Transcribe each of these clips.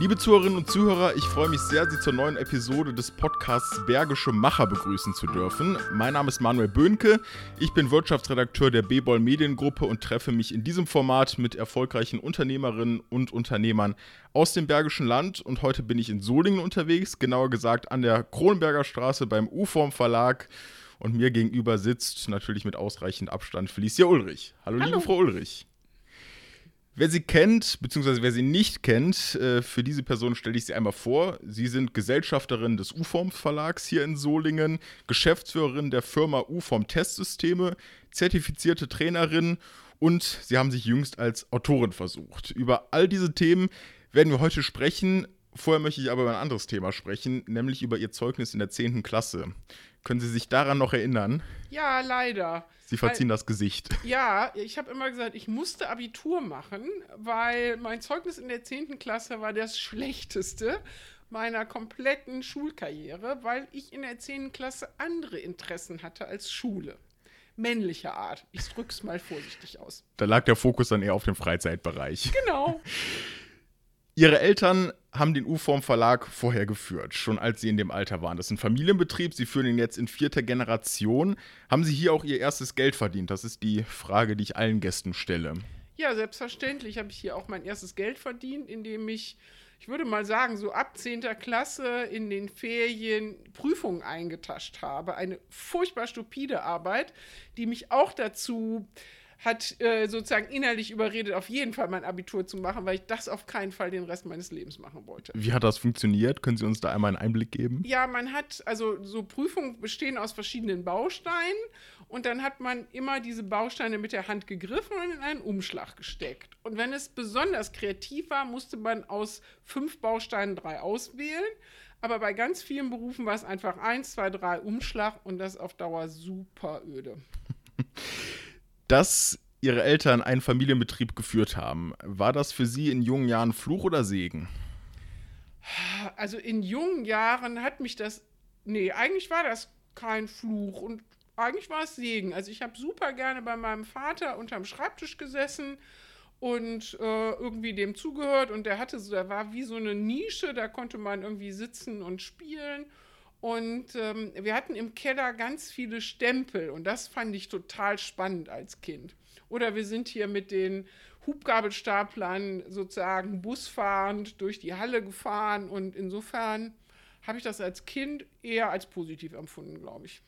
Liebe Zuhörerinnen und Zuhörer, ich freue mich sehr, Sie zur neuen Episode des Podcasts Bergische Macher begrüßen zu dürfen. Mein Name ist Manuel Böhnke, ich bin Wirtschaftsredakteur der B-Ball Mediengruppe und treffe mich in diesem Format mit erfolgreichen Unternehmerinnen und Unternehmern aus dem Bergischen Land. Und heute bin ich in Solingen unterwegs, genauer gesagt an der Kronberger Straße beim U-Form Verlag. Und mir gegenüber sitzt natürlich mit ausreichend Abstand Felicia Ulrich. Hallo, Hallo. liebe Frau Ulrich. Wer sie kennt, beziehungsweise wer sie nicht kennt, äh, für diese Person stelle ich sie einmal vor. Sie sind Gesellschafterin des UFORM Verlags hier in Solingen, Geschäftsführerin der Firma UFORM Testsysteme, zertifizierte Trainerin und sie haben sich jüngst als Autorin versucht. Über all diese Themen werden wir heute sprechen. Vorher möchte ich aber über ein anderes Thema sprechen, nämlich über Ihr Zeugnis in der 10. Klasse. Können Sie sich daran noch erinnern? Ja, leider. Sie verziehen weil, das Gesicht. Ja, ich habe immer gesagt, ich musste Abitur machen, weil mein Zeugnis in der 10. Klasse war das schlechteste meiner kompletten Schulkarriere, weil ich in der 10. Klasse andere Interessen hatte als Schule. Männlicher Art. Ich drück's mal vorsichtig aus. Da lag der Fokus dann eher auf dem Freizeitbereich. Genau. Ihre Eltern haben den U-Form Verlag vorher geführt, schon als Sie in dem Alter waren. Das ist ein Familienbetrieb, Sie führen ihn jetzt in vierter Generation. Haben Sie hier auch Ihr erstes Geld verdient? Das ist die Frage, die ich allen Gästen stelle. Ja, selbstverständlich habe ich hier auch mein erstes Geld verdient, indem ich, ich würde mal sagen, so ab 10. Klasse in den Ferien Prüfungen eingetascht habe. Eine furchtbar stupide Arbeit, die mich auch dazu hat äh, sozusagen innerlich überredet, auf jeden Fall mein Abitur zu machen, weil ich das auf keinen Fall den Rest meines Lebens machen wollte. Wie hat das funktioniert? Können Sie uns da einmal einen Einblick geben? Ja, man hat, also so Prüfungen bestehen aus verschiedenen Bausteinen und dann hat man immer diese Bausteine mit der Hand gegriffen und in einen Umschlag gesteckt. Und wenn es besonders kreativ war, musste man aus fünf Bausteinen drei auswählen. Aber bei ganz vielen Berufen war es einfach eins, zwei, drei Umschlag und das auf Dauer super öde. dass ihre Eltern einen Familienbetrieb geführt haben. War das für sie in jungen Jahren Fluch oder Segen? Also in jungen Jahren hat mich das. Nee, eigentlich war das kein Fluch und eigentlich war es Segen. Also ich habe super gerne bei meinem Vater unterm Schreibtisch gesessen und äh, irgendwie dem zugehört und der hatte so, da war wie so eine Nische, da konnte man irgendwie sitzen und spielen. Und ähm, wir hatten im Keller ganz viele Stempel und das fand ich total spannend als Kind. Oder wir sind hier mit den Hubgabelstaplern sozusagen busfahrend durch die Halle gefahren und insofern habe ich das als Kind eher als positiv empfunden, glaube ich.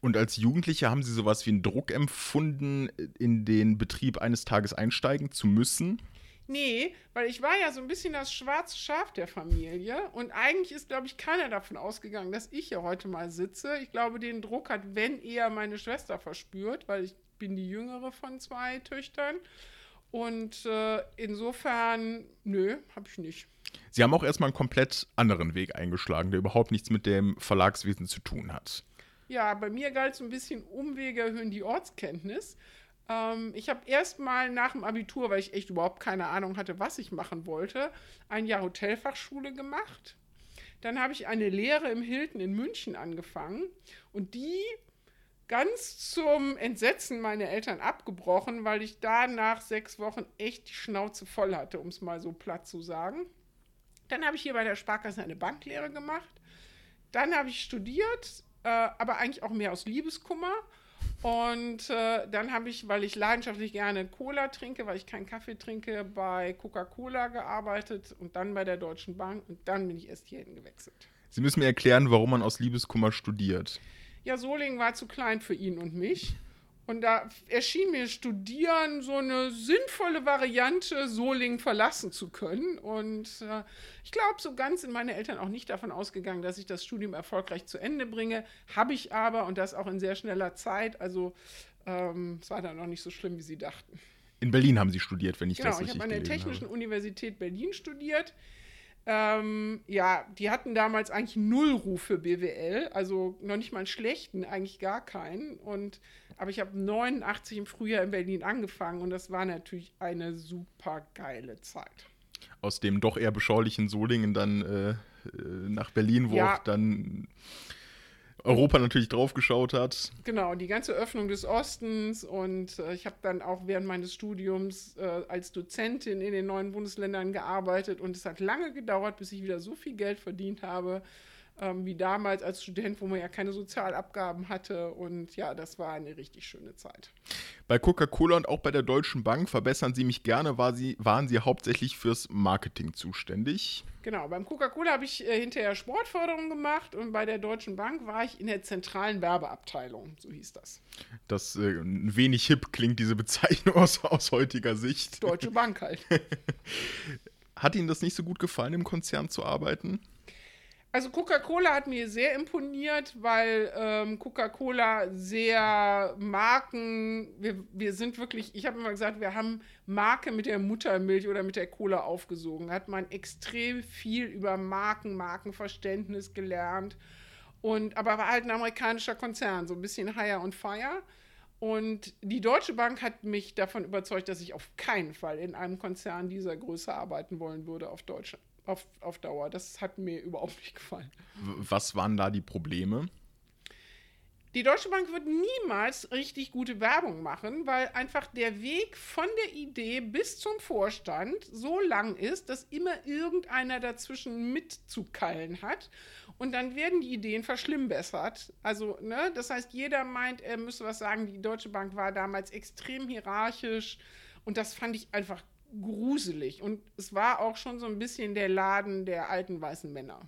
Und als Jugendliche haben Sie sowas wie einen Druck empfunden, in den Betrieb eines Tages einsteigen zu müssen? Nee, weil ich war ja so ein bisschen das schwarze Schaf der Familie und eigentlich ist, glaube ich, keiner davon ausgegangen, dass ich hier heute mal sitze. Ich glaube, den Druck hat, wenn eher meine Schwester verspürt, weil ich bin die jüngere von zwei Töchtern. Und äh, insofern, nö, habe ich nicht. Sie haben auch erstmal einen komplett anderen Weg eingeschlagen, der überhaupt nichts mit dem Verlagswesen zu tun hat. Ja, bei mir galt so ein bisschen Umwege erhöhen die Ortskenntnis. Ähm, ich habe erst mal nach dem Abitur, weil ich echt überhaupt keine Ahnung hatte, was ich machen wollte, ein Jahr Hotelfachschule gemacht. Dann habe ich eine Lehre im Hilton in München angefangen und die ganz zum Entsetzen meiner Eltern abgebrochen, weil ich da nach sechs Wochen echt die Schnauze voll hatte, um es mal so platt zu sagen. Dann habe ich hier bei der Sparkasse eine Banklehre gemacht. Dann habe ich studiert, äh, aber eigentlich auch mehr aus Liebeskummer und äh, dann habe ich, weil ich leidenschaftlich gerne Cola trinke, weil ich keinen Kaffee trinke, bei Coca-Cola gearbeitet und dann bei der Deutschen Bank und dann bin ich erst hierhin gewechselt. Sie müssen mir erklären, warum man aus Liebeskummer studiert. Ja, Solingen war zu klein für ihn und mich. Und da erschien mir Studieren so eine sinnvolle Variante, Solingen verlassen zu können. Und äh, ich glaube, so ganz sind meine Eltern auch nicht davon ausgegangen, dass ich das Studium erfolgreich zu Ende bringe. Habe ich aber und das auch in sehr schneller Zeit. Also ähm, es war dann noch nicht so schlimm, wie sie dachten. In Berlin haben Sie studiert, wenn ich genau, das richtig Genau, ich habe an der Technischen habe. Universität Berlin studiert. Ähm, ja, die hatten damals eigentlich null Ruf für BWL, also noch nicht mal einen schlechten, eigentlich gar keinen. Und, aber ich habe 89 im Frühjahr in Berlin angefangen und das war natürlich eine super geile Zeit. Aus dem doch eher beschaulichen Solingen dann äh, äh nach Berlin, wo ja. auch dann Europa natürlich draufgeschaut hat. Genau, die ganze Öffnung des Ostens und äh, ich habe dann auch während meines Studiums äh, als Dozentin in den neuen Bundesländern gearbeitet und es hat lange gedauert, bis ich wieder so viel Geld verdient habe, ähm, wie damals als Student, wo man ja keine Sozialabgaben hatte. Und ja, das war eine richtig schöne Zeit. Bei Coca-Cola und auch bei der Deutschen Bank, verbessern Sie mich gerne, war sie, waren Sie hauptsächlich fürs Marketing zuständig. Genau, beim Coca-Cola habe ich äh, hinterher Sportförderung gemacht und bei der Deutschen Bank war ich in der zentralen Werbeabteilung, so hieß das. Das äh, ein wenig hip klingt diese Bezeichnung aus, aus heutiger Sicht. Deutsche Bank halt. Hat Ihnen das nicht so gut gefallen, im Konzern zu arbeiten? Also Coca-Cola hat mir sehr imponiert, weil ähm, Coca-Cola sehr Marken, wir, wir sind wirklich, ich habe immer gesagt, wir haben Marke mit der Muttermilch oder mit der Cola aufgesogen. Da hat man extrem viel über Marken, Markenverständnis gelernt. Und, aber war halt ein amerikanischer Konzern, so ein bisschen Higher und Fire. Und die Deutsche Bank hat mich davon überzeugt, dass ich auf keinen Fall in einem Konzern dieser Größe arbeiten wollen würde auf Deutschland auf, auf Dauer. Das hat mir überhaupt nicht gefallen. Was waren da die Probleme? Die Deutsche Bank wird niemals richtig gute Werbung machen, weil einfach der Weg von der Idee bis zum Vorstand so lang ist, dass immer irgendeiner dazwischen mitzukallen hat. Und dann werden die Ideen verschlimmbessert. Also, ne, das heißt, jeder meint, er müsse was sagen. Die Deutsche Bank war damals extrem hierarchisch. Und das fand ich einfach gruselig. Und es war auch schon so ein bisschen der Laden der alten weißen Männer.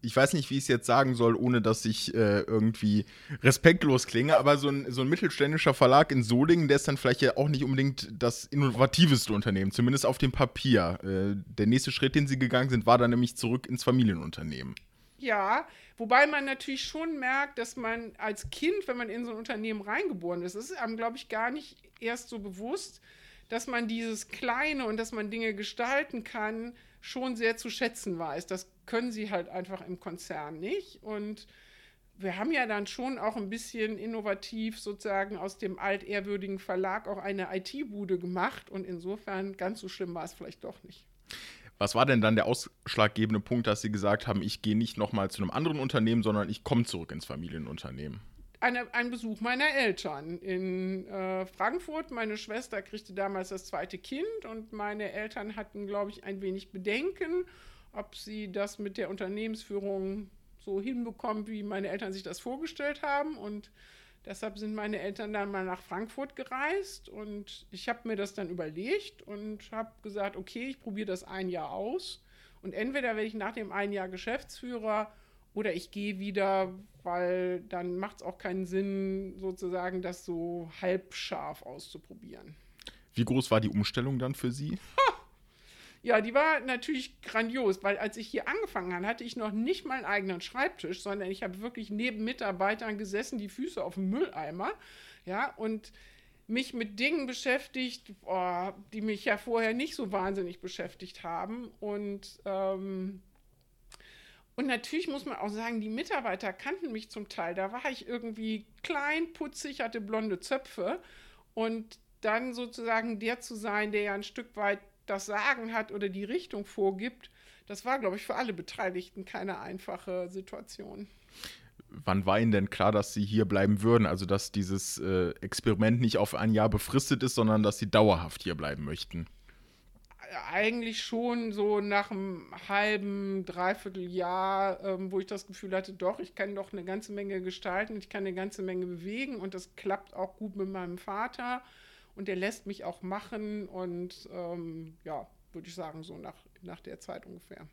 Ich weiß nicht, wie ich es jetzt sagen soll, ohne dass ich äh, irgendwie respektlos klinge, aber so ein, so ein mittelständischer Verlag in Solingen, der ist dann vielleicht ja auch nicht unbedingt das innovativste Unternehmen, zumindest auf dem Papier. Äh, der nächste Schritt, den sie gegangen sind, war dann nämlich zurück ins Familienunternehmen. Ja, wobei man natürlich schon merkt, dass man als Kind, wenn man in so ein Unternehmen reingeboren ist, das ist einem, glaube ich, gar nicht erst so bewusst, dass man dieses Kleine und dass man Dinge gestalten kann, schon sehr zu schätzen weiß. Das können sie halt einfach im Konzern nicht. Und wir haben ja dann schon auch ein bisschen innovativ sozusagen aus dem altehrwürdigen Verlag auch eine IT-Bude gemacht. Und insofern ganz so schlimm war es vielleicht doch nicht. Was war denn dann der ausschlaggebende Punkt, dass Sie gesagt haben, ich gehe nicht nochmal zu einem anderen Unternehmen, sondern ich komme zurück ins Familienunternehmen? Eine, ein Besuch meiner Eltern in äh, Frankfurt. Meine Schwester kriegte damals das zweite Kind und meine Eltern hatten, glaube ich, ein wenig Bedenken, ob sie das mit der Unternehmensführung so hinbekommen, wie meine Eltern sich das vorgestellt haben. Und deshalb sind meine Eltern dann mal nach Frankfurt gereist und ich habe mir das dann überlegt und habe gesagt, okay, ich probiere das ein Jahr aus. Und entweder werde ich nach dem einen Jahr Geschäftsführer oder ich gehe wieder, weil dann macht es auch keinen Sinn, sozusagen das so halbscharf auszuprobieren. Wie groß war die Umstellung dann für Sie? Ja, die war natürlich grandios, weil als ich hier angefangen habe, hatte ich noch nicht meinen eigenen Schreibtisch, sondern ich habe wirklich neben Mitarbeitern gesessen, die Füße auf dem Mülleimer. Ja, und mich mit Dingen beschäftigt, oh, die mich ja vorher nicht so wahnsinnig beschäftigt haben. Und ähm, und natürlich muss man auch sagen, die Mitarbeiter kannten mich zum Teil. Da war ich irgendwie klein, putzig, hatte blonde Zöpfe. Und dann sozusagen der zu sein, der ja ein Stück weit das Sagen hat oder die Richtung vorgibt, das war, glaube ich, für alle Beteiligten keine einfache Situation. Wann war Ihnen denn klar, dass Sie hier bleiben würden? Also, dass dieses äh, Experiment nicht auf ein Jahr befristet ist, sondern dass Sie dauerhaft hier bleiben möchten? Eigentlich schon so nach einem halben, dreiviertel Jahr, ähm, wo ich das Gefühl hatte, doch, ich kann doch eine ganze Menge gestalten, ich kann eine ganze Menge bewegen und das klappt auch gut mit meinem Vater und der lässt mich auch machen und ähm, ja, würde ich sagen, so nach, nach der Zeit ungefähr.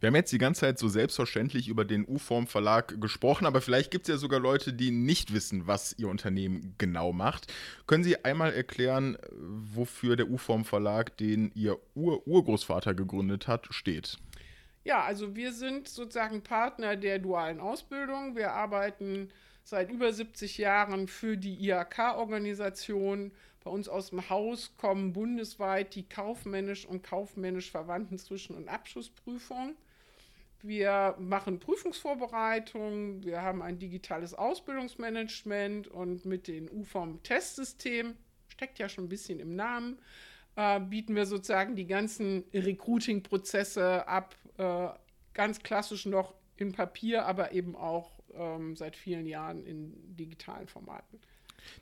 Wir haben jetzt die ganze Zeit so selbstverständlich über den U-Form Verlag gesprochen, aber vielleicht gibt es ja sogar Leute, die nicht wissen, was ihr Unternehmen genau macht. Können Sie einmal erklären, wofür der U-Form Verlag, den Ihr Ur Urgroßvater gegründet hat, steht? Ja, also wir sind sozusagen Partner der dualen Ausbildung. Wir arbeiten seit über 70 Jahren für die IHK-Organisation bei uns aus dem Haus kommen bundesweit die kaufmännisch und kaufmännisch verwandten Zwischen- und Abschlussprüfungen. Wir machen Prüfungsvorbereitung, wir haben ein digitales Ausbildungsmanagement und mit dem UFOM-Testsystem, steckt ja schon ein bisschen im Namen, äh, bieten wir sozusagen die ganzen Recruiting-Prozesse ab, äh, ganz klassisch noch in Papier, aber eben auch ähm, seit vielen Jahren in digitalen Formaten.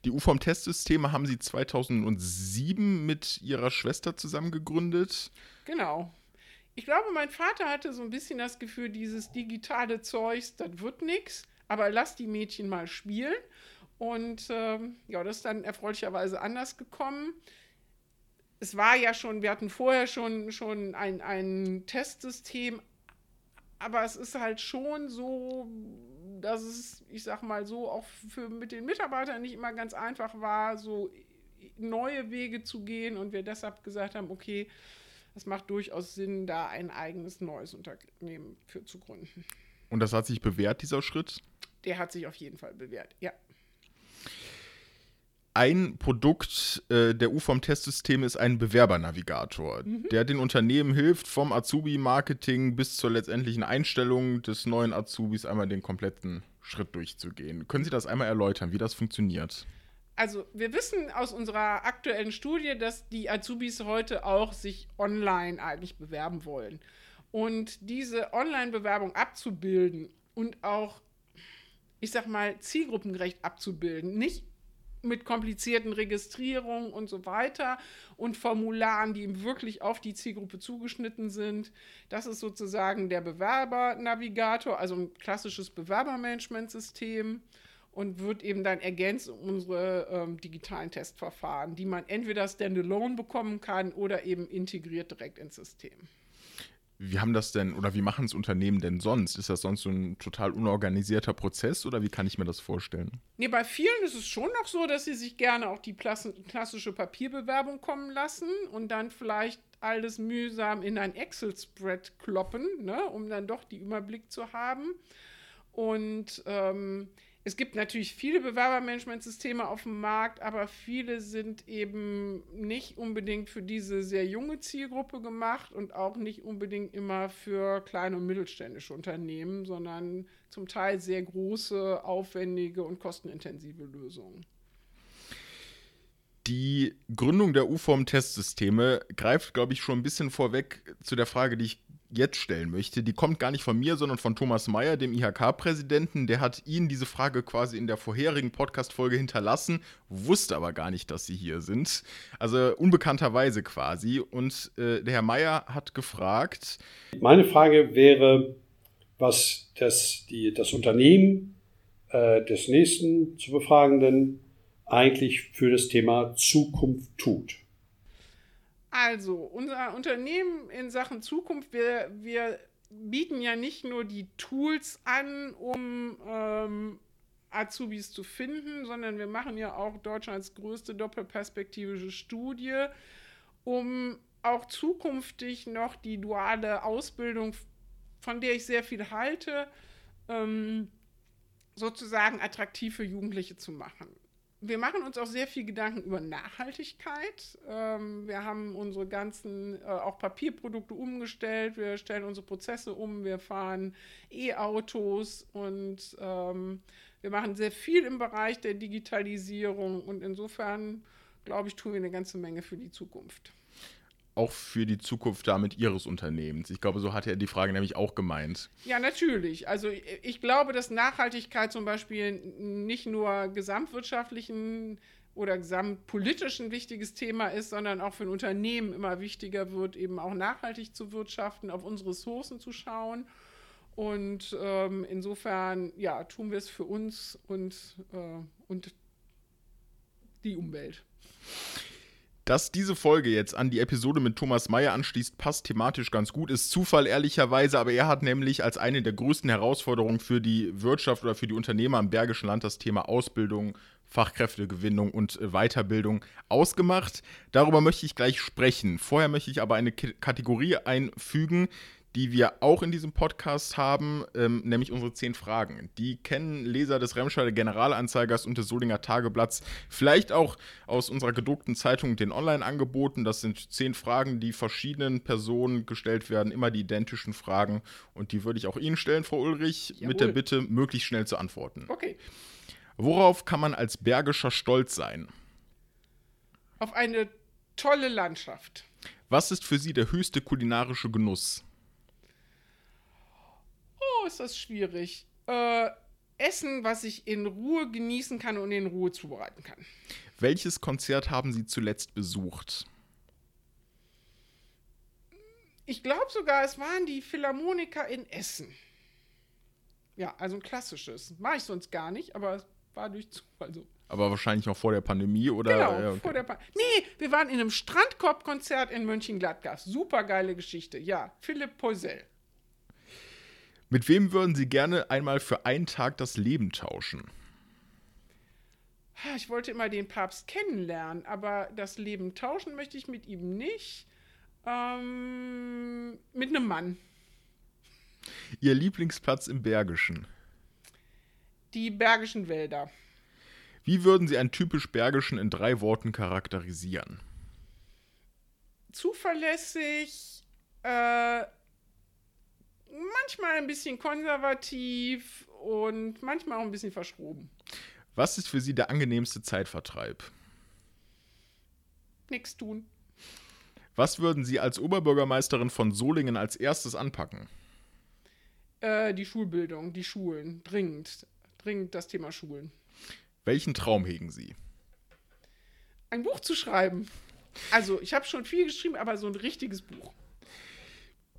Die UFOM-Testsysteme haben Sie 2007 mit Ihrer Schwester zusammen gegründet. Genau. Ich glaube, mein Vater hatte so ein bisschen das Gefühl, dieses digitale Zeugs, das wird nichts, aber lass die Mädchen mal spielen. Und ähm, ja, das ist dann erfreulicherweise anders gekommen. Es war ja schon, wir hatten vorher schon, schon ein, ein Testsystem, aber es ist halt schon so, dass es, ich sag mal so, auch für mit den Mitarbeitern nicht immer ganz einfach war, so neue Wege zu gehen und wir deshalb gesagt haben, okay, es macht durchaus Sinn, da ein eigenes neues Unternehmen für zu gründen. Und das hat sich bewährt, dieser Schritt? Der hat sich auf jeden Fall bewährt, ja. Ein Produkt äh, der UFOM-Testsysteme ist ein Bewerbernavigator, mhm. der den Unternehmen hilft, vom Azubi-Marketing bis zur letztendlichen Einstellung des neuen Azubis einmal den kompletten Schritt durchzugehen. Können Sie das einmal erläutern, wie das funktioniert? Also, wir wissen aus unserer aktuellen Studie, dass die Azubis heute auch sich online eigentlich bewerben wollen. Und diese Online-Bewerbung abzubilden und auch, ich sag mal, zielgruppengerecht abzubilden, nicht mit komplizierten Registrierungen und so weiter und Formularen, die wirklich auf die Zielgruppe zugeschnitten sind. Das ist sozusagen der Bewerbernavigator, also ein klassisches Bewerbermanagementsystem und wird eben dann ergänzt um unsere ähm, digitalen Testverfahren, die man entweder standalone bekommen kann oder eben integriert direkt ins System. Wie haben das denn oder wie machen es Unternehmen denn sonst? Ist das sonst so ein total unorganisierter Prozess oder wie kann ich mir das vorstellen? Nee, bei vielen ist es schon noch so, dass sie sich gerne auch die klassische Papierbewerbung kommen lassen und dann vielleicht alles mühsam in ein Excel-Spread kloppen, ne, um dann doch den Überblick zu haben. Und ähm, es gibt natürlich viele Bewerbermanagementsysteme auf dem Markt, aber viele sind eben nicht unbedingt für diese sehr junge Zielgruppe gemacht und auch nicht unbedingt immer für kleine und mittelständische Unternehmen, sondern zum Teil sehr große, aufwendige und kostenintensive Lösungen. Die Gründung der UFOM-Testsysteme greift, glaube ich, schon ein bisschen vorweg zu der Frage, die ich jetzt stellen möchte, die kommt gar nicht von mir, sondern von Thomas Mayer, dem IHK-Präsidenten. Der hat Ihnen diese Frage quasi in der vorherigen Podcast-Folge hinterlassen, wusste aber gar nicht, dass Sie hier sind. Also unbekannterweise quasi. Und äh, der Herr Mayer hat gefragt. Meine Frage wäre, was das, die, das Unternehmen äh, des nächsten zu Befragenden eigentlich für das Thema Zukunft tut. Also, unser Unternehmen in Sachen Zukunft, wir, wir bieten ja nicht nur die Tools an, um ähm, Azubis zu finden, sondern wir machen ja auch Deutschlands größte doppelperspektivische Studie, um auch zukünftig noch die duale Ausbildung, von der ich sehr viel halte, ähm, sozusagen attraktiv für Jugendliche zu machen wir machen uns auch sehr viel Gedanken über Nachhaltigkeit. Ähm, wir haben unsere ganzen äh, auch Papierprodukte umgestellt. Wir stellen unsere Prozesse um. Wir fahren E-Autos und ähm, wir machen sehr viel im Bereich der Digitalisierung. Und insofern, glaube ich, tun wir eine ganze Menge für die Zukunft auch für die Zukunft damit Ihres Unternehmens? Ich glaube, so hat er die Frage nämlich auch gemeint. Ja, natürlich. Also ich glaube, dass Nachhaltigkeit zum Beispiel nicht nur gesamtwirtschaftlichen oder gesamtpolitisch ein wichtiges Thema ist, sondern auch für ein Unternehmen immer wichtiger wird, eben auch nachhaltig zu wirtschaften, auf unsere Ressourcen zu schauen. Und ähm, insofern, ja, tun wir es für uns und, äh, und die Umwelt. Dass diese Folge jetzt an die Episode mit Thomas Mayer anschließt, passt thematisch ganz gut. Ist Zufall ehrlicherweise, aber er hat nämlich als eine der größten Herausforderungen für die Wirtschaft oder für die Unternehmer im Bergischen Land das Thema Ausbildung, Fachkräftegewinnung und äh, Weiterbildung ausgemacht. Darüber möchte ich gleich sprechen. Vorher möchte ich aber eine Kategorie einfügen, die wir auch in diesem Podcast haben, ähm, nämlich unsere zehn Fragen. Die kennen Leser des Remscheider Generalanzeigers und des Solinger Tageblatts, vielleicht auch aus unserer gedruckten Zeitung, den Online-Angeboten. Das sind zehn Fragen, die verschiedenen Personen gestellt werden, immer die identischen Fragen. Und die würde ich auch Ihnen stellen, Frau Ulrich, Jawohl. mit der Bitte, möglichst schnell zu antworten. Okay. Worauf kann man als Bergischer stolz sein? Auf eine tolle Landschaft. Was ist für Sie der höchste kulinarische Genuss? Ist das schwierig. Äh, Essen, was ich in Ruhe genießen kann und in Ruhe zubereiten kann. Welches Konzert haben Sie zuletzt besucht? Ich glaube sogar, es waren die Philharmoniker in Essen. Ja, also ein klassisches. Mache ich sonst gar nicht, aber es war durch Zufall so. Aber wahrscheinlich noch vor der Pandemie oder? Genau, Ja, okay. vor der pa Nee, wir waren in einem Strandkorb-Konzert in Mönchengladbach. Super geile Geschichte. Ja, Philipp Poisel. Mit wem würden Sie gerne einmal für einen Tag das Leben tauschen? Ich wollte immer den Papst kennenlernen, aber das Leben tauschen möchte ich mit ihm nicht. Ähm, mit einem Mann. Ihr Lieblingsplatz im Bergischen? Die Bergischen Wälder. Wie würden Sie einen typisch Bergischen in drei Worten charakterisieren? Zuverlässig, äh, manchmal ein bisschen konservativ und manchmal auch ein bisschen verschroben. Was ist für Sie der angenehmste Zeitvertreib? Nichts tun. Was würden Sie als Oberbürgermeisterin von Solingen als erstes anpacken? Äh, die Schulbildung, die Schulen. Dringend. Dringend das Thema Schulen. Welchen Traum hegen Sie? Ein Buch zu schreiben. Also, ich habe schon viel geschrieben, aber so ein richtiges Buch.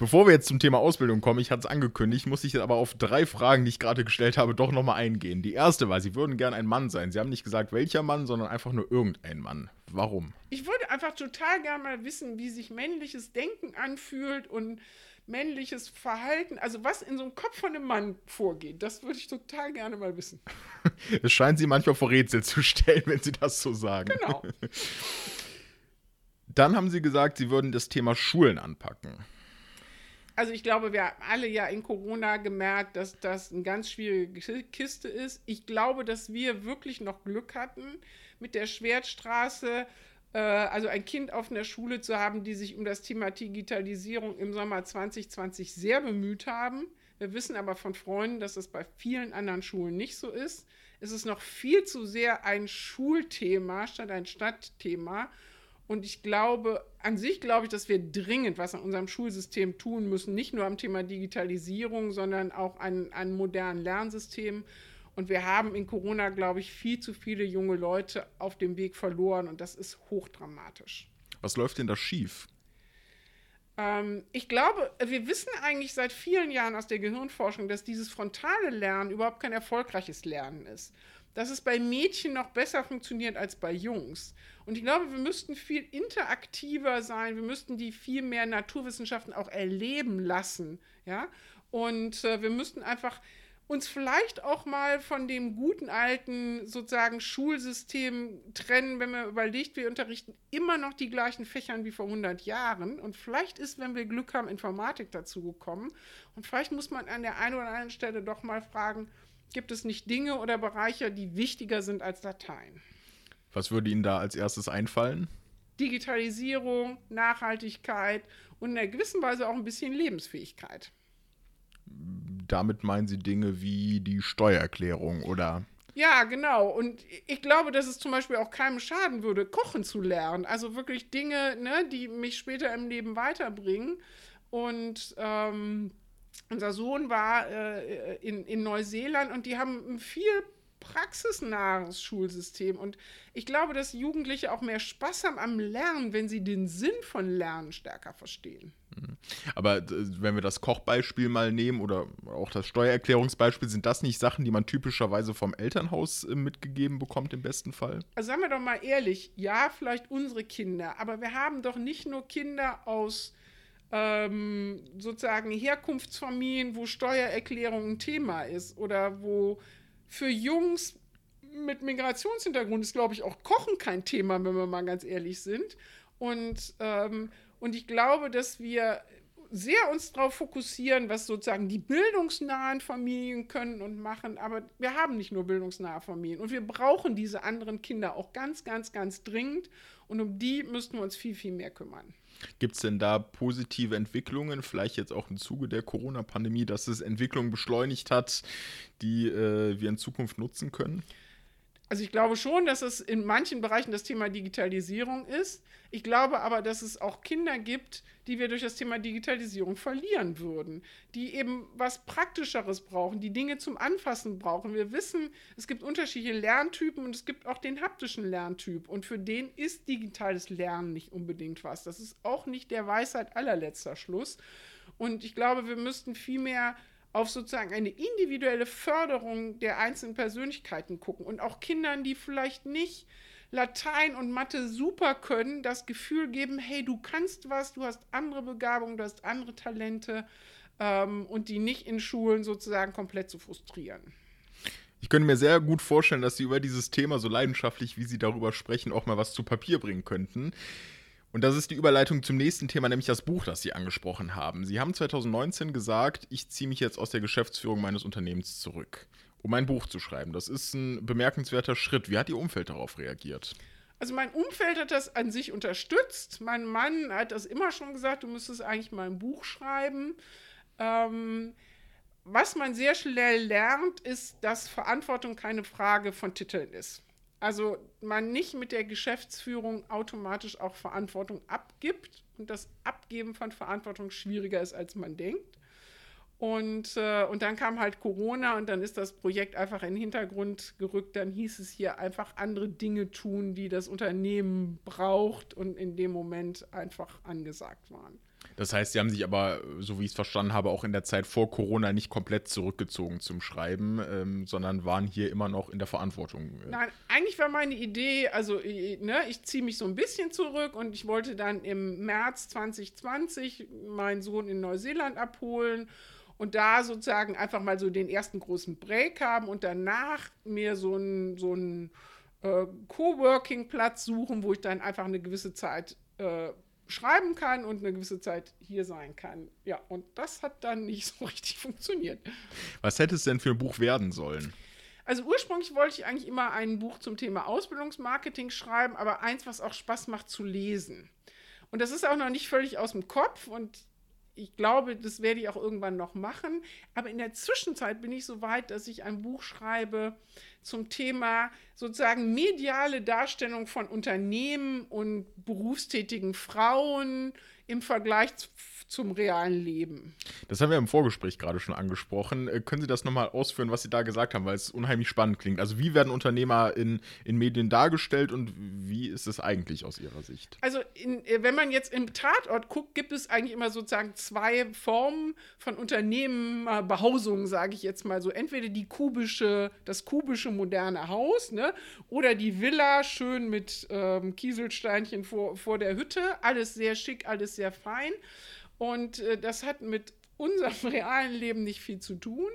Bevor wir jetzt zum Thema Ausbildung kommen, ich hatte es angekündigt, muss ich jetzt aber auf drei Fragen, die ich gerade gestellt habe, doch nochmal eingehen. Die erste war, Sie würden gern ein Mann sein. Sie haben nicht gesagt, welcher Mann, sondern einfach nur irgendein Mann. Warum? Ich würde einfach total gerne mal wissen, wie sich männliches Denken anfühlt und männliches Verhalten, also was in so einem Kopf von einem Mann vorgeht. Das würde ich total gerne mal wissen. Es scheint Sie manchmal vor Rätsel zu stellen, wenn Sie das so sagen. Genau. Dann haben Sie gesagt, Sie würden das Thema Schulen anpacken. Also ich glaube, wir haben alle ja in Corona gemerkt, dass das eine ganz schwierige Ki- Kiste ist. Ich glaube, dass wir wirklich noch Glück hatten mit der Schwertstraße, äh, also ein Kind auf einer Schule zu haben, die sich um das Thema Digitalisierung im Sommer 2020 sehr bemüht haben. Wir wissen aber von Freunden, dass es bei vielen anderen Schulen nicht so ist. Es ist noch viel zu sehr ein Schulthema statt ein Stadtthema. Und ich glaube, an sich glaube ich, dass wir dringend was an unserem Schulsystem tun müssen. Nicht nur am Thema Digitalisierung, sondern auch an einem modernen Lernsystem. Und wir haben in Corona, glaube ich, viel zu viele junge Leute auf dem Weg verloren. Und das ist hochdramatisch. Was läuft denn da schief? Ähm, ich glaube, wir wissen eigentlich seit vielen Jahren aus der Gehirnforschung, dass dieses frontale Lernen überhaupt kein erfolgreiches Lernen ist. Dass es bei Mädchen noch besser funktioniert als bei Jungs. Und ich glaube, wir müssten viel interaktiver sein. Wir müssten die viel mehr Naturwissenschaften auch erleben lassen. Ja? Und äh, wir müssten einfach uns vielleicht auch mal von dem guten alten sozusagen Schulsystem trennen, wenn man überlegt, wir unterrichten immer noch die gleichen Fächern wie vor 100 Jahren und vielleicht ist, wenn wir Glück haben, Informatik dazu gekommen und vielleicht muss man an der einen oder anderen Stelle doch mal fragen, gibt es nicht Dinge oder Bereiche, die wichtiger sind als Dateien? Was würde Ihnen da als erstes einfallen? Digitalisierung, Nachhaltigkeit und in einer gewissen Weise auch ein bisschen Lebensfähigkeit. Damit meinen Sie Dinge wie die Steuererklärung oder Ja, genau. Und ich glaube, dass es zum Beispiel auch keinem schaden würde, kochen zu lernen. Also wirklich Dinge, ne, die mich später im Leben weiterbringen. Und ähm, unser Sohn war äh, in, in Neuseeland und die haben ein viel praxisnahes Schulsystem. Und ich glaube, dass Jugendliche auch mehr Spaß haben am Lernen, wenn sie den Sinn von Lernen stärker verstehen. Aber äh, wenn wir das Kochbeispiel mal nehmen oder auch das Steuererklärungsbeispiel, sind das nicht Sachen, die man typischerweise vom Elternhaus äh, mitgegeben bekommt im besten Fall? Also sagen wir doch mal ehrlich, ja, vielleicht unsere Kinder, aber wir haben doch nicht nur Kinder aus ähm, sozusagen Herkunftsfamilien, wo Steuererklärung ein Thema ist oder wo für Jungs mit Migrationshintergrund ist, glaube ich, auch Kochen kein Thema, wenn wir mal ganz ehrlich sind. Und, ähm, und ich glaube, dass wir sehr uns darauf fokussieren, was sozusagen die bildungsnahen Familien können und machen. Aber wir haben nicht nur bildungsnahe Familien. Und wir brauchen diese anderen Kinder auch ganz, ganz, ganz dringend. Und um die müssten wir uns viel, viel mehr kümmern. Gibt es denn da positive Entwicklungen, vielleicht jetzt auch im Zuge der Corona-Pandemie, dass es Entwicklungen beschleunigt hat, die äh, wir in Zukunft nutzen können? Also ich glaube schon, dass es in manchen Bereichen das Thema Digitalisierung ist. Ich glaube aber, dass es auch Kinder gibt, die wir durch das Thema Digitalisierung verlieren würden, die eben was Praktischeres brauchen, die Dinge zum Anfassen brauchen. Wir wissen, es gibt unterschiedliche Lerntypen und es gibt auch den haptischen Lerntyp. Und für den ist digitales Lernen nicht unbedingt was. Das ist auch nicht der Weisheit allerletzter Schluss. Und ich glaube, wir müssten vielmehr auf sozusagen eine individuelle Förderung der einzelnen Persönlichkeiten gucken und auch Kindern, die vielleicht nicht Latein und Mathe super können, das Gefühl geben, hey, du kannst was, du hast andere Begabungen, du hast andere Talente ähm, und die nicht in Schulen sozusagen komplett zu frustrieren. Ich könnte mir sehr gut vorstellen, dass Sie über dieses Thema so leidenschaftlich, wie Sie darüber sprechen, auch mal was zu Papier bringen könnten. Und das ist die Überleitung zum nächsten Thema, nämlich das Buch, das Sie angesprochen haben. Sie haben 2019 gesagt, ich ziehe mich jetzt aus der Geschäftsführung meines Unternehmens zurück, um ein Buch zu schreiben. Das ist ein bemerkenswerter Schritt. Wie hat Ihr Umfeld darauf reagiert? Also mein Umfeld hat das an sich unterstützt. Mein Mann hat das immer schon gesagt, du müsstest eigentlich mal ein Buch schreiben. Ähm, was man sehr schnell lernt, ist, dass Verantwortung keine Frage von Titeln ist also man nicht mit der Geschäftsführung automatisch auch Verantwortung abgibt und das Abgeben von Verantwortung schwieriger ist, als man denkt. Und, äh, und dann kam halt Corona und dann ist das Projekt einfach in den Hintergrund gerückt. Dann hieß es hier einfach andere Dinge tun, die das Unternehmen braucht und in dem Moment einfach angesagt waren. Das heißt, Sie haben sich aber, so wie ich es verstanden habe, auch in der Zeit vor Corona nicht komplett zurückgezogen zum Schreiben, ähm, sondern waren hier immer noch in der Verantwortung. Äh. Nein, eigentlich war meine Idee, also ich, ne, ich ziehe mich so ein bisschen zurück und ich wollte dann im März 2020 meinen Sohn in Neuseeland abholen und da sozusagen einfach mal so den ersten großen Break haben und danach mir so einen so äh, Coworking-Platz suchen, wo ich dann einfach eine gewisse Zeit äh, schreiben kann und eine gewisse Zeit hier sein kann. Ja, und das hat dann nicht so richtig funktioniert. Was hätte es denn für ein Buch werden sollen? Also ursprünglich wollte ich eigentlich immer ein Buch zum Thema Ausbildungsmarketing schreiben, aber eins, was auch Spaß macht zu lesen. Und das ist auch noch nicht völlig aus dem Kopf und ich glaube, das werde ich auch irgendwann noch machen. Aber in der Zwischenzeit bin ich so weit, dass ich ein Buch schreibe zum Thema sozusagen mediale Darstellung von Unternehmen und berufstätigen Frauen im Vergleich zum realen Leben. Das haben wir im Vorgespräch gerade schon angesprochen. Äh, können Sie das nochmal ausführen, was Sie da gesagt haben, weil es unheimlich spannend klingt? Also wie werden Unternehmer in, in Medien dargestellt und wie ist es eigentlich aus Ihrer Sicht? Also in, äh, wenn man jetzt im Tatort guckt, gibt es eigentlich immer sozusagen zwei Formen von Unternehmenbehausungen, sage ich jetzt mal so. Entweder die kubische, das kubische moderne Haus, ne? Oder die Villa, schön mit ähm, Kieselsteinchen vor, vor der Hütte. Alles sehr schick, alles sehr fein. Und äh, das hat mit unserem realen Leben nicht viel zu tun.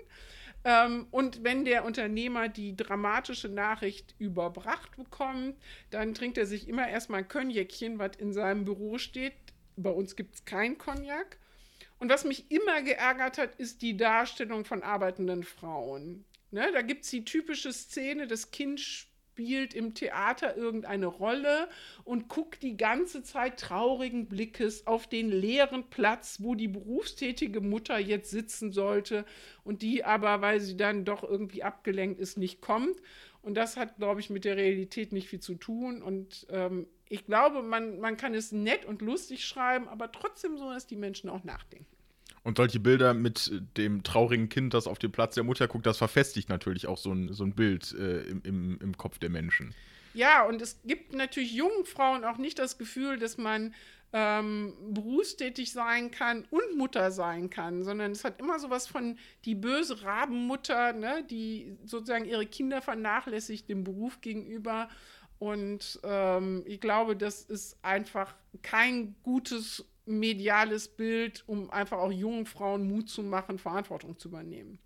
Ähm, und wenn der Unternehmer die dramatische Nachricht überbracht bekommt, dann trinkt er sich immer erstmal ein Cognac, was in seinem Büro steht. Bei uns gibt es kein Cognac. Und was mich immer geärgert hat, ist die Darstellung von arbeitenden Frauen. Ne, da gibt es die typische Szene, das Kind spielt im Theater irgendeine Rolle und guckt die ganze Zeit traurigen Blickes auf den leeren Platz, wo die berufstätige Mutter jetzt sitzen sollte und die aber, weil sie dann doch irgendwie abgelenkt ist, nicht kommt. Und das hat, glaube ich, mit der Realität nicht viel zu tun. Und ähm, ich glaube, man, man kann es nett und lustig schreiben, aber trotzdem so, dass die Menschen auch nachdenken. Und solche Bilder mit dem traurigen Kind, das auf den Platz der Mutter guckt, das verfestigt natürlich auch so ein, so ein Bild äh, im, im, im Kopf der Menschen. Ja, und es gibt natürlich jungen Frauen auch nicht das Gefühl, dass man ähm, berufstätig sein kann und Mutter sein kann, sondern es hat immer sowas von die böse Rabenmutter, ne, die sozusagen ihre Kinder vernachlässigt dem Beruf gegenüber. Und ähm, ich glaube, das ist einfach kein gutes mediales Bild, um einfach auch jungen Frauen Mut zu machen, Verantwortung zu übernehmen.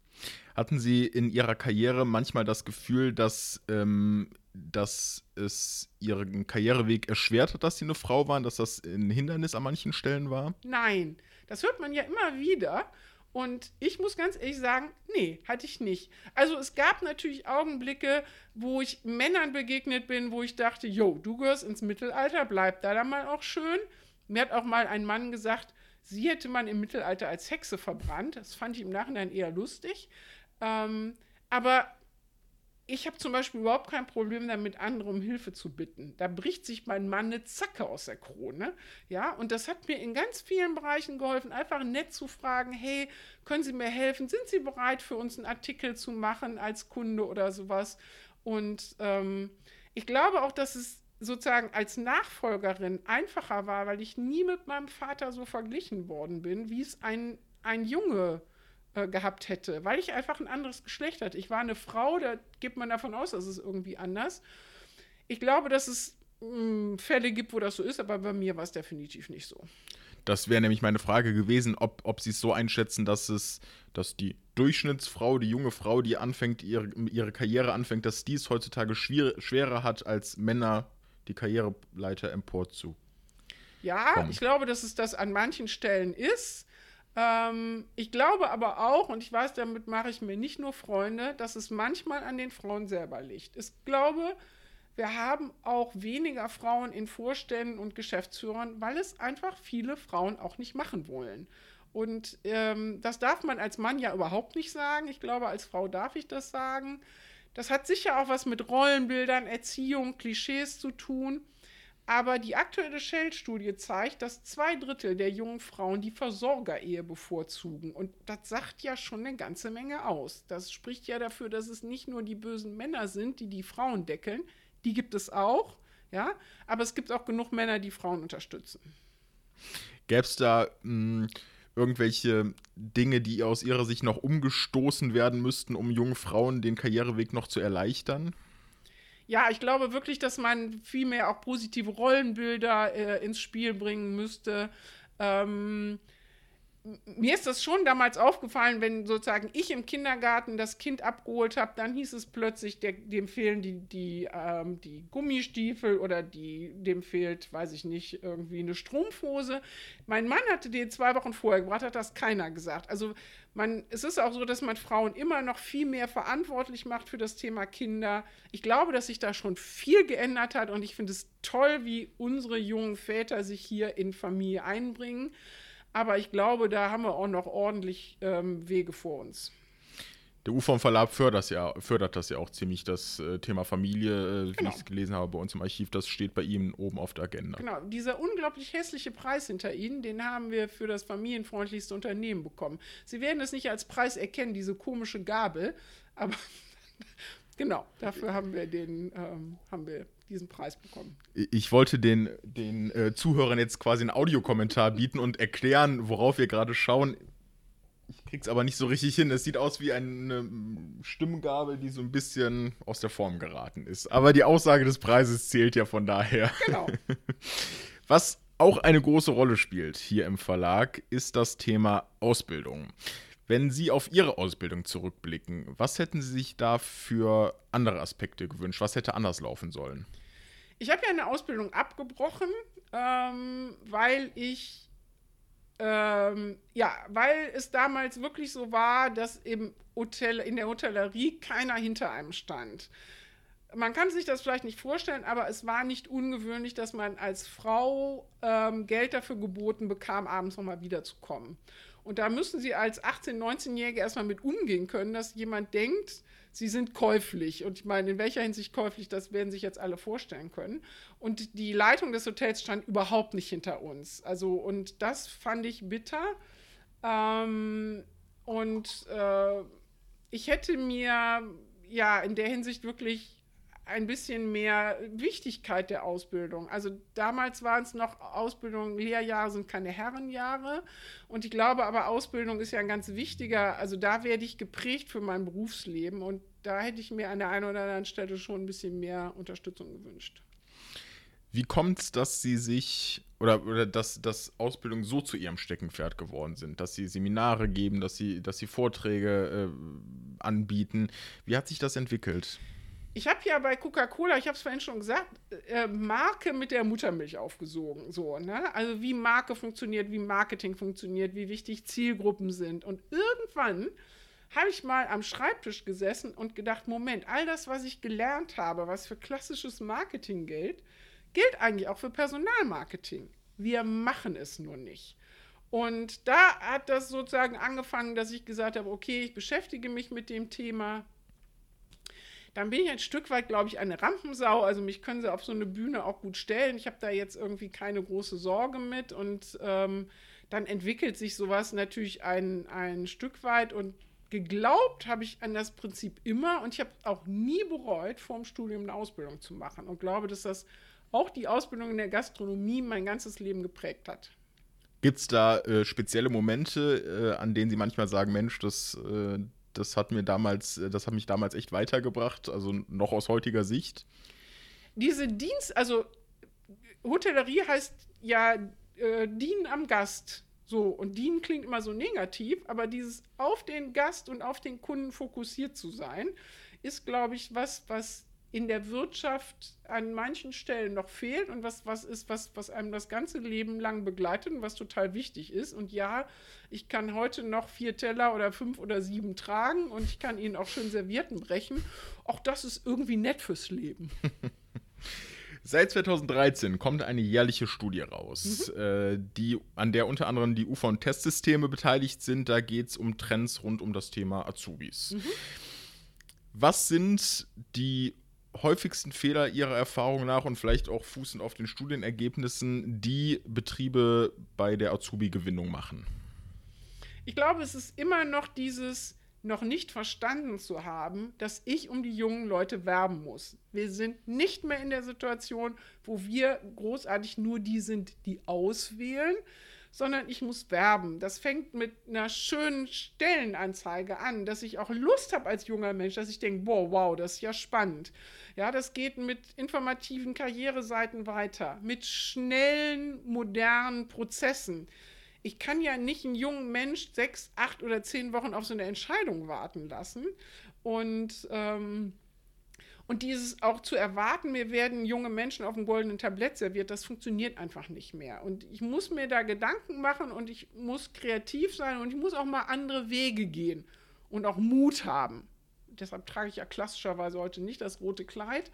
Hatten Sie in Ihrer Karriere manchmal das Gefühl, dass, ähm, dass es Ihren Karriereweg erschwert hat, dass Sie eine Frau waren, dass das ein Hindernis an manchen Stellen war? Nein, das hört man ja immer wieder. Und ich muss ganz ehrlich sagen, nee, hatte ich nicht. Also es gab natürlich Augenblicke, wo ich Männern begegnet bin, wo ich dachte, jo, du gehörst ins Mittelalter, bleib da dann mal auch schön. Mir hat auch mal ein Mann gesagt, sie hätte man im Mittelalter als Hexe verbrannt. Das fand ich im Nachhinein eher lustig. Ähm, aber ich habe zum Beispiel überhaupt kein Problem damit, andere um Hilfe zu bitten. Da bricht sich mein Mann eine Zacke aus der Krone. Ja, und das hat mir in ganz vielen Bereichen geholfen, einfach nett zu fragen: Hey, können Sie mir helfen? Sind Sie bereit, für uns einen Artikel zu machen als Kunde oder sowas? Und ähm, ich glaube auch, dass es sozusagen als Nachfolgerin einfacher war, weil ich nie mit meinem Vater so verglichen worden bin, wie es ein, ein Junge äh, gehabt hätte, weil ich einfach ein anderes Geschlecht hatte. Ich war eine Frau, da geht man davon aus, dass es irgendwie anders. Ich glaube, dass es mh, hm, Fälle gibt, wo das so ist, aber bei mir war es definitiv nicht so. Das wäre nämlich meine Frage gewesen, ob, ob Sie es so einschätzen, dass es, dass die Durchschnittsfrau, die junge Frau, die anfängt, ihre, ihre Karriere anfängt, dass die es heutzutage schwer, schwerer hat als Männer die Karriereleiter emporzu. Ja, ich glaube, dass es das an manchen Stellen ist. Ähm, ich glaube aber auch, und ich weiß, damit mache ich mir nicht nur Freunde, dass es manchmal an den Frauen selber liegt. Ich glaube, wir haben auch weniger Frauen in Vorständen und Geschäftsführern, weil es einfach viele Frauen auch nicht machen wollen. Und ähm, das darf man als Mann ja überhaupt nicht sagen. Ich glaube, als Frau darf ich das sagen. Das hat sicher auch was mit Rollenbildern, Erziehung, Klischees zu tun. Aber die aktuelle Shell-Studie zeigt, dass zwei Drittel der jungen Frauen die Versorgerehe bevorzugen. Und das sagt ja schon eine ganze Menge aus. Das spricht ja dafür, dass es nicht nur die bösen Männer sind, die die Frauen deckeln. Die gibt es auch, ja. Aber es gibt auch genug Männer, die Frauen unterstützen. Gäbe es da mh, hm, irgendwelche Dinge, die aus Ihrer Sicht noch umgestoßen werden müssten, um jungen Frauen den Karriereweg noch zu erleichtern? Ja, ich glaube wirklich, dass man viel mehr auch positive Rollenbilder äh, ins Spiel bringen müsste. Ähm, mir ist das schon damals aufgefallen, wenn sozusagen ich im Kindergarten das Kind abgeholt habe, dann hieß es plötzlich, der, dem fehlen die, die, ähm, die Gummistiefel oder die, dem fehlt, weiß ich nicht, irgendwie eine Strumpfhose. Mein Mann hatte die zwei Wochen vorher gebracht, hat das keiner gesagt. Also man, es ist auch so, dass man Frauen immer noch viel mehr verantwortlich macht für das Thema Kinder. Ich glaube, dass sich da schon viel geändert hat und ich finde es toll, wie unsere jungen Väter sich hier in Familie einbringen. Aber ich glaube, da haben wir auch noch ordentlich ähm, Wege vor uns. Der UFOM Verlag fördert das ja, fördert das ja auch ziemlich, das äh, Thema Familie, äh, genau. wie ich es gelesen habe bei uns im Archiv, das steht bei ihm oben auf der Agenda. Genau, dieser unglaublich hässliche Preis hinter Ihnen, den haben wir für das familienfreundlichste Unternehmen bekommen. Sie werden es nicht als Preis erkennen, diese komische Gabel, aber genau, dafür haben wir den, ähm, haben wir diesen Preis bekommen. Ich wollte den, den äh, Zuhörern jetzt quasi einen Audiokommentar bieten und erklären, worauf wir gerade schauen. Ich krieg's aber nicht so richtig hin. Es sieht aus wie eine Stimmgabel, die so ein bisschen aus der Form geraten ist. Aber die Aussage des Preises zählt ja von daher. Genau. Was auch eine große Rolle spielt hier im Verlag, ist das Thema Ausbildung. Wenn Sie auf Ihre Ausbildung zurückblicken, was hätten Sie sich da für andere Aspekte gewünscht? Was hätte anders laufen sollen? Ich habe ja eine Ausbildung abgebrochen, ähm, weil ich ähm, ja, weil es damals wirklich so war, dass im Hotel, in der Hotellerie keiner hinter einem stand. Man kann sich das vielleicht nicht vorstellen, aber es war nicht ungewöhnlich, dass man als Frau ähm, Geld dafür geboten bekam, abends nochmal wiederzukommen. Und da müssen Sie als 18-, 19-Jährige erstmal mit umgehen können, dass jemand denkt, sie sind käuflich. Und ich meine, in welcher Hinsicht käuflich, das werden sich jetzt alle vorstellen können. Und die Leitung des Hotels stand überhaupt nicht hinter uns. Also, und das fand ich bitter. Ähm, und äh, ich hätte mir ja in der Hinsicht wirklich ein bisschen mehr Wichtigkeit der Ausbildung. Also damals waren es noch Ausbildung, Lehrjahre sind keine Herrenjahre. Und ich glaube aber, Ausbildung ist ja ein ganz wichtiger, also da werde ich geprägt für mein Berufsleben. Und da hätte ich mir an der einen oder anderen Stelle schon ein bisschen mehr Unterstützung gewünscht. Wie kommt es, dass Sie sich oder, oder dass, dass Ausbildung so zu Ihrem Steckenpferd geworden sind, dass Sie Seminare geben, dass Sie, dass Sie Vorträge äh, anbieten? Wie hat sich das entwickelt? Ich habe ja bei Coca-Cola, ich habe es vorhin schon gesagt, äh, Marke mit der Muttermilch aufgesogen. So, ne? Also wie Marke funktioniert, wie Marketing funktioniert, wie wichtig Zielgruppen sind. Und irgendwann habe ich mal am Schreibtisch gesessen und gedacht, Moment, all das, was ich gelernt habe, was für klassisches Marketing gilt, gilt eigentlich auch für Personalmarketing. Wir machen es nur nicht. Und da hat das sozusagen angefangen, dass ich gesagt habe, okay, ich beschäftige mich mit dem Thema, dann bin ich ein Stück weit, glaube ich, eine Rampensau. Also mich können sie auf so eine Bühne auch gut stellen. Ich habe da jetzt irgendwie keine große Sorge mit. Und ähm, dann entwickelt sich sowas natürlich ein, ein Stück weit. Und geglaubt habe ich an das Prinzip immer. Und ich habe auch nie bereut, vor dem Studium eine Ausbildung zu machen. Und glaube, dass das auch die Ausbildung in der Gastronomie mein ganzes Leben geprägt hat. Gibt es da äh, spezielle Momente, äh, an denen Sie manchmal sagen, Mensch, das, äh, das hat mir damals, äh, das hat mich damals echt weitergebracht, also noch aus heutiger Sicht? Diese Dienst, also Hotellerie heißt ja äh, dienen am Gast. So, und dienen klingt immer so negativ, aber dieses auf den Gast und auf den Kunden fokussiert zu sein, ist, glaube ich, was, was in der Wirtschaft an manchen Stellen noch fehlt und was, was ist, was, was einem das ganze Leben lang begleitet und was total wichtig ist. Und ja, ich kann heute noch vier Teller oder fünf oder sieben tragen und ich kann ihnen auch schön Servierten brechen. Auch das ist irgendwie nett fürs Leben. Seit 2013 kommt eine jährliche Studie raus, mhm. äh, die, an der unter anderem die UFA- und Testsysteme beteiligt sind. Da geht es um Trends rund um das Thema Azubis. Mhm. Was sind die häufigsten Fehler Ihrer Erfahrung nach und vielleicht auch fußend auf den Studienergebnissen, die Betriebe bei der Azubi-Gewinnung machen? Ich glaube, es ist immer noch dieses noch nicht verstanden zu haben, dass ich um die jungen Leute werben muss. Wir sind nicht mehr in der Situation, wo wir großartig nur die sind, die auswählen, sondern ich muss werben. Das fängt mit einer schönen Stellenanzeige an, dass ich auch Lust habe als junger Mensch, dass ich denke, wow, wow, das ist ja spannend. Ja, das geht mit informativen Karriereseiten weiter, mit schnellen, modernen Prozessen. Ich kann ja nicht einen jungen Mensch sechs, acht oder zehn Wochen auf so eine Entscheidung warten lassen. Und ähm, und dieses auch zu erwarten, mir werden junge Menschen auf dem goldenen Tablett serviert, das funktioniert einfach nicht mehr. Und ich muss mir da Gedanken machen und ich muss kreativ sein und ich muss auch mal andere Wege gehen und auch Mut haben. Deshalb trage ich ja klassischerweise heute nicht das rote Kleid,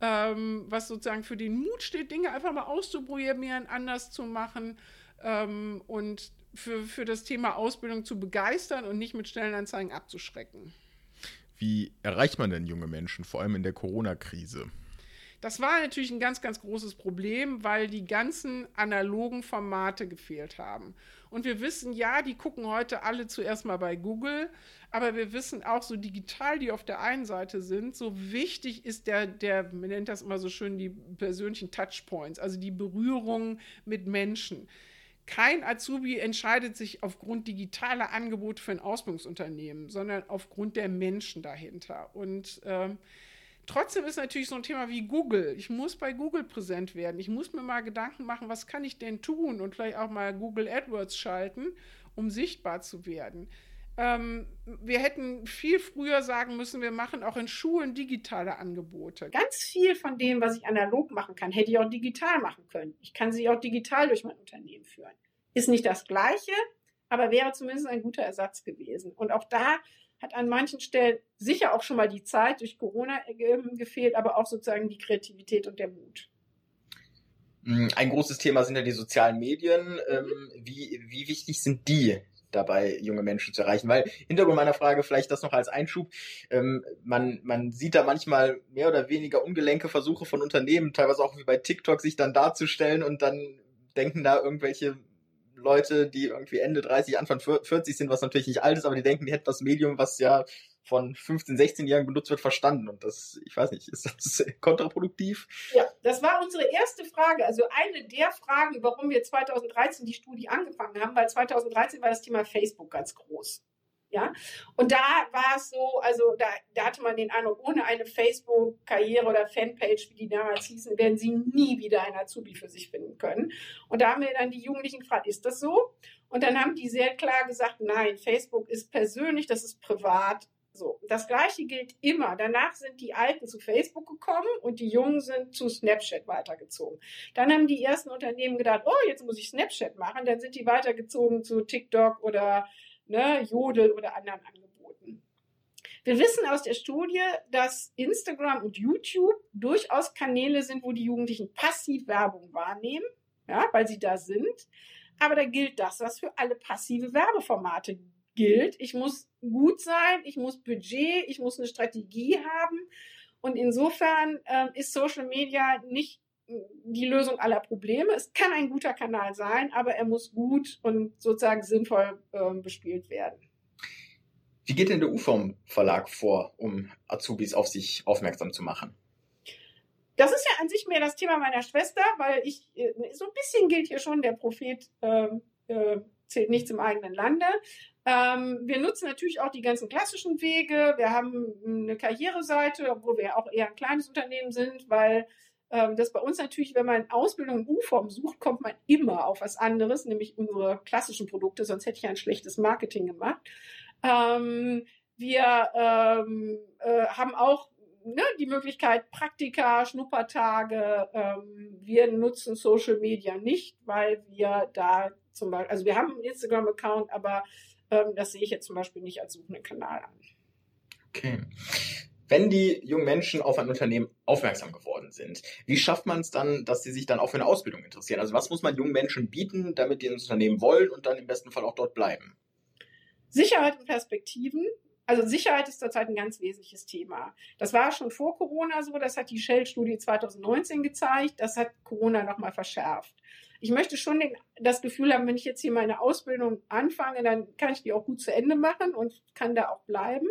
ähm, was sozusagen für den Mut steht, Dinge einfach mal auszuprobieren, anders zu machen ähm, und für, für das Thema Ausbildung zu begeistern und nicht mit Stellenanzeigen abzuschrecken. Wie erreicht man denn junge Menschen, vor allem in der Corona-Krise? Das war natürlich ein ganz, ganz großes Problem, weil die ganzen analogen Formate gefehlt haben. Und wir wissen, ja, die gucken heute alle zuerst mal bei Google, aber wir wissen auch, so digital die auf der einen Seite sind, so wichtig ist der, der, man nennt das immer so schön, die persönlichen Touchpoints, also die Berührung mit Menschen. Kein Azubi entscheidet sich aufgrund digitaler Angebote für ein Ausbildungsunternehmen, sondern aufgrund der Menschen dahinter. Und ähm, trotzdem ist natürlich so ein Thema wie Google. Ich muss bei Google präsent werden. Ich muss mir mal Gedanken machen, was kann ich denn tun und vielleicht auch mal Google AdWords schalten, um sichtbar zu werden. Ähm, wir hätten viel früher sagen müssen, wir machen auch in Schulen digitale Angebote. Ganz viel von dem, was ich analog machen kann, hätte ich auch digital machen können. Ich kann sie auch digital durch mein Unternehmen führen. Ist nicht das Gleiche, aber wäre zumindest ein guter Ersatz gewesen. Und auch da hat an manchen Stellen sicher auch schon mal die Zeit durch Corona gefehlt, aber auch sozusagen die Kreativität und der Mut. Ein großes Thema sind ja die sozialen Medien. Ähm, wie, wie wichtig sind die dabei, junge Menschen zu erreichen. Weil Hintergrund meiner Frage vielleicht das noch als Einschub. Ähm, man, man sieht da manchmal mehr oder weniger ungelenke Versuche von Unternehmen, teilweise auch wie bei TikTok, sich dann darzustellen und dann denken da irgendwelche Leute, die irgendwie Ende 30, Anfang 40 sind, was natürlich nicht alt ist, aber die denken, die hätten das Medium, was ja von 15, 16 Jahren benutzt wird, verstanden. Und das, ich weiß nicht, ist das kontraproduktiv? Ja, das war unsere erste Frage. Also eine der Fragen, warum wir 2013 die Studie angefangen haben, weil 2013 war das Thema Facebook ganz groß. Ja, und da war es so, also da, da hatte man den Eindruck, ohne eine Facebook-Karriere oder Fanpage, wie die damals hießen, werden sie nie wieder ein Azubi für sich finden können. Und da haben wir dann die Jugendlichen gefragt, ist das so? Und dann haben die sehr klar gesagt, nein, Facebook ist persönlich, das ist privat, so, das gleiche gilt immer. Danach sind die Alten zu Facebook gekommen und die Jungen sind zu Snapchat weitergezogen. Dann haben die ersten Unternehmen gedacht, oh, jetzt muss ich Snapchat machen. Dann sind die weitergezogen zu TikTok oder ne, Jodel oder anderen Angeboten. Wir wissen aus der Studie, dass Instagram und YouTube durchaus Kanäle sind, wo die Jugendlichen passiv Werbung wahrnehmen, ja, weil sie da sind. Aber da gilt das, was für alle passive Werbeformate gilt. Ich muss gut sein, ich muss Budget, ich muss eine Strategie haben. Und insofern äh, ist Social Media nicht die Lösung aller Probleme. Es kann ein guter Kanal sein, aber er muss gut und sozusagen sinnvoll äh, bespielt werden. Wie geht denn der UFOM Verlag vor, um Azubis auf sich aufmerksam zu machen? Das ist ja an sich mehr das Thema meiner Schwester, weil ich, äh, so ein bisschen gilt hier schon, der Prophet äh, äh, zählt nicht zum eigenen Lande. Ähm, wir nutzen natürlich auch die ganzen klassischen Wege. Wir haben eine Karriereseite, obwohl wir ja auch eher ein kleines Unternehmen sind, weil ähm, das bei uns natürlich, wenn man Ausbildung in U-Form sucht, kommt man immer auf was anderes, nämlich unsere klassischen Produkte, sonst hätte ich ein schlechtes Marketing gemacht. Ähm, wir ähm, äh, haben auch ne, die Möglichkeit Praktika, Schnuppertage. Ähm, wir nutzen Social Media nicht, weil wir da zum Beispiel, also wir haben einen Instagram-Account, aber das sehe ich jetzt zum Beispiel nicht als suchenden Kanal an. Okay. Wenn die jungen Menschen auf ein Unternehmen aufmerksam geworden sind, wie schafft man es dann, dass sie sich dann auch für eine Ausbildung interessieren? Also was muss man jungen Menschen bieten, damit die ins Unternehmen wollen und dann im besten Fall auch dort bleiben? Sicherheit und Perspektiven. Also Sicherheit ist zurzeit ein ganz wesentliches Thema. Das war schon vor Corona so, das hat die Shell-Studie 2019 gezeigt, das hat Corona nochmal verschärft. Ich möchte schon den, das Gefühl haben, wenn ich jetzt hier meine Ausbildung anfange, dann kann ich die auch gut zu Ende machen und kann da auch bleiben.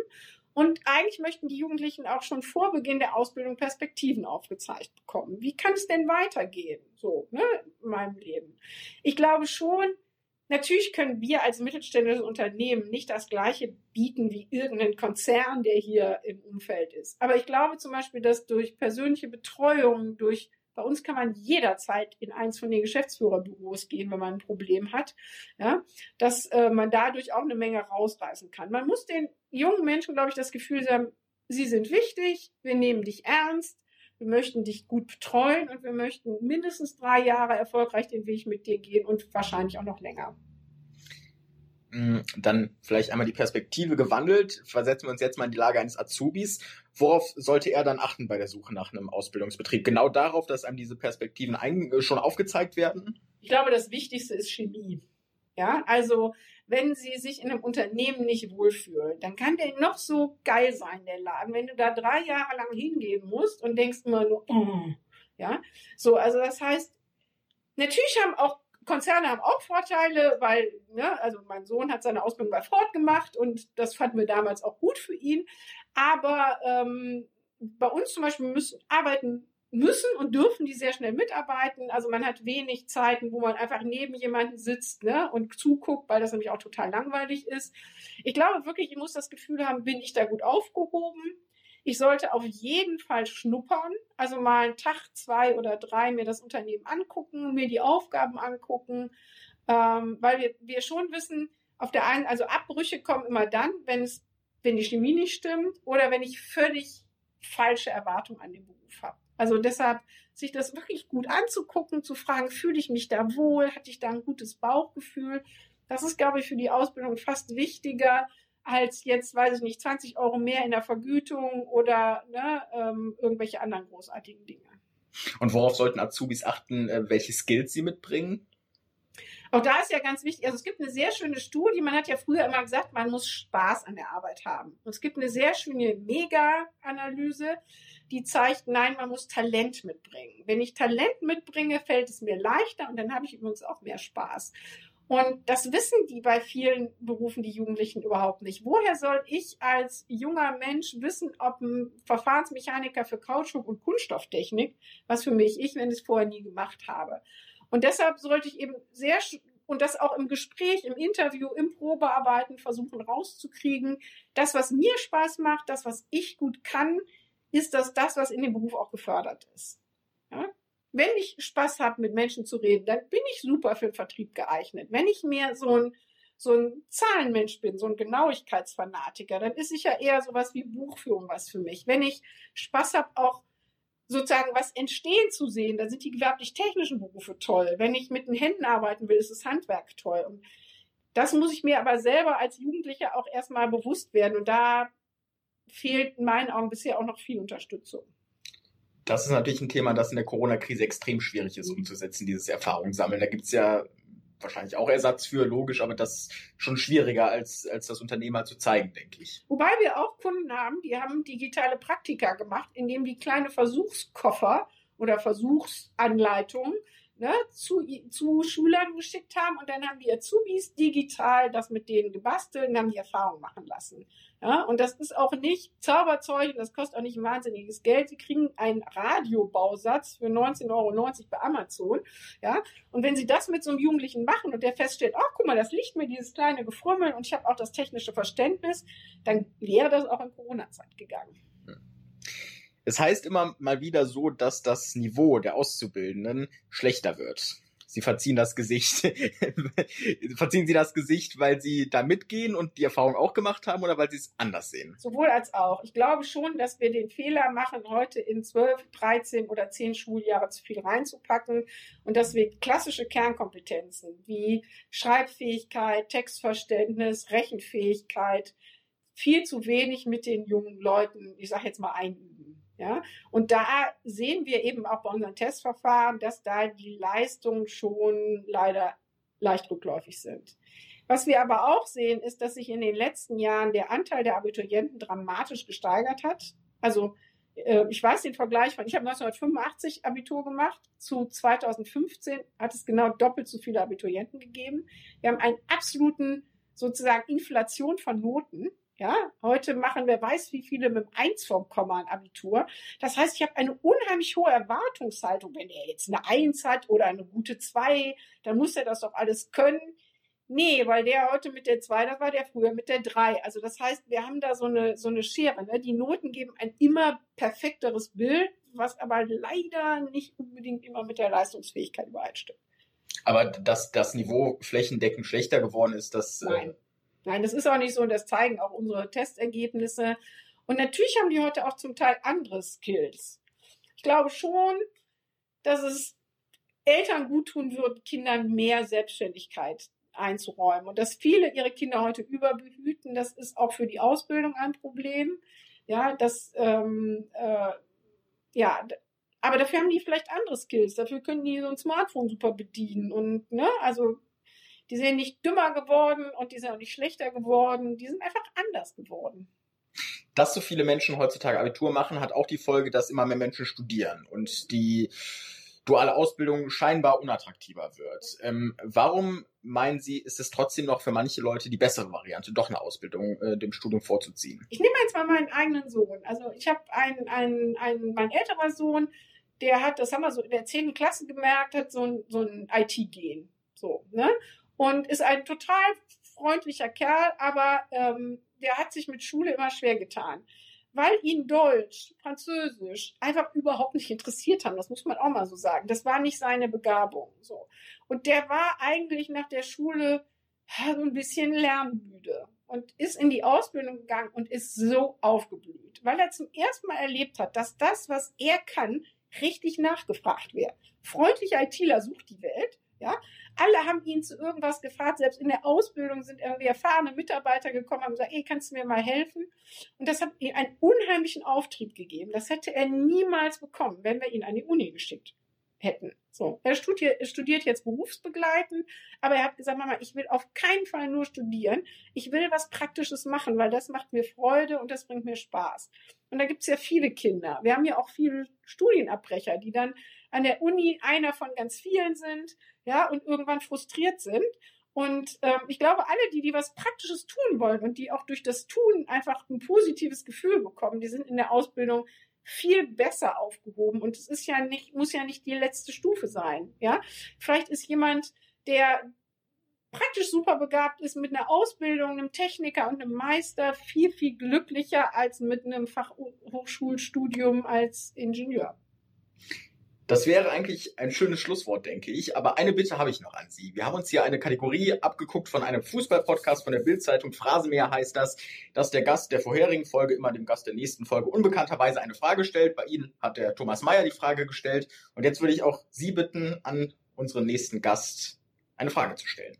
Und eigentlich möchten die Jugendlichen auch schon vor Beginn der Ausbildung Perspektiven aufgezeigt bekommen. Wie kann es denn weitergehen? So, ne, in meinem Leben. Ich glaube schon, natürlich können wir als mittelständisches Unternehmen nicht das Gleiche bieten wie irgendein Konzern, der hier im Umfeld ist. Aber ich glaube zum Beispiel, dass durch persönliche Betreuung, durch bei uns kann man jederzeit in eins von den Geschäftsführerbüros gehen, wenn man ein Problem hat, ja, dass äh, man dadurch auch eine Menge rausreißen kann. Man muss den jungen Menschen, glaube ich, das Gefühl haben, sie sind wichtig, wir nehmen dich ernst, wir möchten dich gut betreuen und wir möchten mindestens drei Jahre erfolgreich den Weg mit dir gehen und wahrscheinlich auch noch länger. Mm, dann vielleicht einmal die Perspektive gewandelt. Versetzen wir uns jetzt mal in die Lage eines Azubis. Worauf sollte er dann achten bei der Suche nach einem Ausbildungsbetrieb? Genau darauf, dass einem diese Perspektiven schon aufgezeigt werden? Ich glaube, das Wichtigste ist Chemie. Ja, also wenn sie sich in einem Unternehmen nicht wohlfühlen, dann kann der noch so geil sein, der Laden. Wenn du da drei Jahre lang hingehen musst und denkst immer nur, oh, ja, so, also das heißt, natürlich haben auch Konzerne haben auch Vorteile, weil, ne, also mein Sohn hat seine Ausbildung bei Ford gemacht und das fanden wir damals auch gut für ihn. Aber ähm, bei uns zum Beispiel müssen arbeiten müssen und dürfen die sehr schnell mitarbeiten. Also man hat wenig Zeiten, wo man einfach neben jemanden sitzt ne, und zuguckt, weil das nämlich auch total langweilig ist. Ich glaube wirklich, ich muss das Gefühl haben, bin ich da gut aufgehoben? Ich sollte auf jeden Fall schnuppern, also mal einen Tag, zwei oder drei mir das Unternehmen angucken, mir die Aufgaben angucken, ähm, weil wir, wir schon wissen, auf der einen, also Abbrüche kommen immer dann, wenn es, wenn die Chemie nicht stimmt oder wenn ich völlig falsche Erwartungen an den Beruf habe. Also deshalb sich das wirklich gut anzugucken, zu fragen, fühle ich mich da wohl, hatte ich da ein gutes Bauchgefühl. Das ist, glaube ich, für die Ausbildung fast wichtiger, als jetzt, weiß ich nicht, 20 Euro mehr in der Vergütung oder ne, ähm, irgendwelche anderen großartigen Dinge. Und worauf sollten Azubis achten, äh, welche Skills sie mitbringen? Auch da ist ja ganz wichtig, also es gibt eine sehr schöne Studie, man hat ja früher immer gesagt, man muss Spaß an der Arbeit haben. Und es gibt eine sehr schöne Mega-Analyse, die zeigt, nein, man muss Talent mitbringen. Wenn ich Talent mitbringe, fällt es mir leichter und dann habe ich übrigens auch mehr Spaß. Und das wissen die bei vielen Berufen, die Jugendlichen überhaupt nicht. Woher soll ich als junger Mensch wissen, ob ein Verfahrensmechaniker für Kautschuk und Kunststofftechnik, was für mich ich, wenn ich es vorher nie gemacht habe. Und deshalb sollte ich eben sehr und das auch im Gespräch, im Interview, im Probearbeiten versuchen rauszukriegen. Das, was mir Spaß macht, das, was ich gut kann, ist das das, was in dem Beruf auch gefördert ist. Ja? wenn ich Spaß habe, mit Menschen zu reden, dann bin ich super für den Vertrieb geeignet. Wenn ich mehr so ein, so ein Zahlenmensch bin, so ein Genauigkeitsfanatiker, dann ist sicher eher sowas wie Buchführung was für mich. Wenn ich Spaß habe, auch sozusagen was entstehen zu sehen, dann sind die gewerblich-technischen Berufe toll. Wenn ich mit den Händen arbeiten will, ist das Handwerk toll. Und das muss ich mir aber selber als Jugendlicher auch erstmal bewusst werden. Und da fehlt in meinen Augen bisher auch noch viel Unterstützung das ist natürlich ein Thema, das in der Corona-Krise extrem schwierig ist umzusetzen, dieses Erfahrungssammeln. Da gibt es ja wahrscheinlich auch Ersatz für, logisch, aber das ist schon schwieriger als, als das Unternehmer zu zeigen, denke ich. Wobei wir auch Kunden haben, die haben digitale Praktika gemacht, indem die kleine Versuchskoffer oder Versuchsanleitungen ne, zu, zu Schülern geschickt haben und dann haben die Azubis digital das mit denen gebastelt und haben die Erfahrung machen lassen. Ja, und das ist auch nicht Zauberzeug und das kostet auch nicht wahnsinniges Geld. Sie kriegen einen Radiobausatz für 19,90 Euro bei Amazon. Ja, und wenn Sie das mit so einem Jugendlichen machen und der feststellt, oh, guck mal, das liegt mir dieses kleine Gefrummel und ich habe auch das technische Verständnis, dann wäre das auch in Corona-Zeit gegangen. Es heißt immer mal wieder so, dass das Niveau der Auszubildenden schlechter wird. Sie verziehen das Gesicht. verziehen Sie das Gesicht, weil Sie da mitgehen und die Erfahrung auch gemacht haben oder weil Sie es anders sehen? Sowohl als auch. Ich glaube schon, dass wir den Fehler machen, heute in 12, 13 oder 10 Schuljahre zu viel reinzupacken und dass wir klassische Kernkompetenzen wie Schreibfähigkeit, Textverständnis, Rechenfähigkeit viel zu wenig mit den jungen Leuten, ich sage jetzt mal, einüben. Ja, und da sehen wir eben auch bei unseren Testverfahren, dass da die Leistungen schon leider leicht rückläufig sind. Was wir aber auch sehen, ist, dass sich in den letzten Jahren der Anteil der Abiturienten dramatisch gesteigert hat. Also äh, ich weiß den Vergleich von, ich habe 1985 Abitur gemacht, zu 2015 hat es genau doppelt so viele Abiturienten gegeben. Wir haben einen absoluten sozusagen Inflation von Noten. Ja, heute machen wer weiß wie viele mit Eins vom Komma ein Abitur. Das heißt, ich habe eine unheimlich hohe Erwartungshaltung. Wenn er jetzt eine Eins hat oder eine gute Zwei, dann muss er das doch alles können. Nee, weil der heute mit der Zwei, das war der früher mit der Drei. Also das heißt, wir haben da so eine, so eine Schere. Ne? Die Noten geben ein immer perfekteres Bild, was aber leider nicht unbedingt immer mit der Leistungsfähigkeit übereinstimmt. Aber dass das Niveau flächendeckend schlechter geworden ist, das. Äh, Nein. Nein, das ist auch nicht so und das zeigen auch unsere Testergebnisse. Und natürlich haben die heute auch zum Teil andere Skills. Ich glaube schon, dass es Eltern gut tun wird, Kindern mehr Selbstständigkeit einzuräumen. Und dass viele ihre Kinder heute überbehüten, das ist auch für die Ausbildung ein Problem. Ja, das, ähm, äh, ja, aber dafür haben die vielleicht andere Skills. Dafür können die so ein Smartphone super bedienen und, ne, also die sind nicht dümmer geworden und die sind auch nicht schlechter geworden. Die sind einfach anders geworden. Dass so viele Menschen heutzutage Abitur machen, hat auch die Folge, dass immer mehr Menschen studieren und die duale Ausbildung scheinbar unattraktiver wird. Ähm, warum meinen Sie, ist es trotzdem noch für manche Leute die bessere Variante, doch eine Ausbildung äh, dem Studium vorzuziehen? Ich nehme jetzt mal meinen eigenen Sohn. Also ich habe einen, einen, einen, mein älterer Sohn, der hat, das haben wir so in der 10. Klasse gemerkt, hat so ein, so ein IT-Gen. So, ne? Und ist ein total freundlicher Kerl, aber ähm, der hat sich mit Schule immer schwer getan, weil ihn Deutsch, Französisch einfach überhaupt nicht interessiert haben. Das muss man auch mal so sagen. Das war nicht seine Begabung. So und der war eigentlich nach der Schule so ein bisschen lernmüde und ist in die Ausbildung gegangen und ist so aufgeblüht, weil er zum ersten Mal erlebt hat, dass das, was er kann, richtig nachgefragt wird. Freundlicher ITler sucht die Welt, ja, alle haben ihn zu irgendwas gefragt. Selbst in der Ausbildung sind irgendwie erfahrene Mitarbeiter gekommen und haben gesagt, ey, kannst du mir mal helfen? Und das hat ihm einen unheimlichen Auftrieb gegeben. Das hätte er niemals bekommen, wenn wir ihn an die Uni geschickt hätten. So, er studiert, studiert jetzt berufsbegleitend, aber er hat gesagt, Mama, ich will auf keinen Fall nur studieren. Ich will was Praktisches machen, weil das macht mir Freude und das bringt mir Spaß. Und da gibt es ja viele Kinder. Wir haben ja auch viele Studienabbrecher, die dann an der Uni einer von ganz vielen sind, ja, und irgendwann frustriert sind. Und ähm, ich glaube, alle, die, die was Praktisches tun wollen und die auch durch das Tun einfach ein positives Gefühl bekommen, die sind in der Ausbildung viel besser aufgehoben. Und es ist ja nicht, muss ja nicht die letzte Stufe sein. Ja, vielleicht ist jemand, der praktisch super begabt ist mit einer Ausbildung, einem Techniker und einem Meister viel, viel glücklicher als mit einem Fachhochschulstudium als Ingenieur. Das wäre eigentlich ein schönes Schlusswort, denke ich. Aber eine Bitte habe ich noch an Sie. Wir haben uns hier eine Kategorie abgeguckt von einem Fußball-Podcast von der Bildzeitung. Phrasenmäher heißt das, dass der Gast der vorherigen Folge immer dem Gast der nächsten Folge unbekannterweise eine Frage stellt. Bei Ihnen hat der Thomas Mayer die Frage gestellt. Und jetzt würde ich auch Sie bitten, an unseren nächsten Gast eine Frage zu stellen.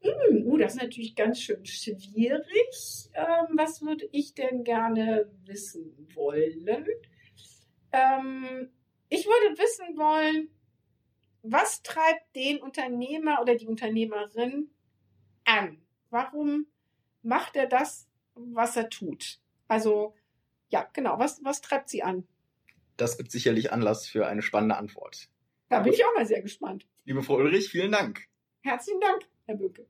Hm, uh, das ist natürlich ganz schön schwierig. Ähm, was würde ich denn gerne wissen wollen? Ähm, ich würde wissen wollen, was treibt den Unternehmer oder die Unternehmerin an? Warum macht er das, was er tut? Also, ja, genau, was, was treibt sie an? Das gibt sicherlich Anlass für eine spannende Antwort. Da bin ich auch mal sehr gespannt. Liebe Frau Ulrich, vielen Dank. Herzlichen Dank, Herr Böke.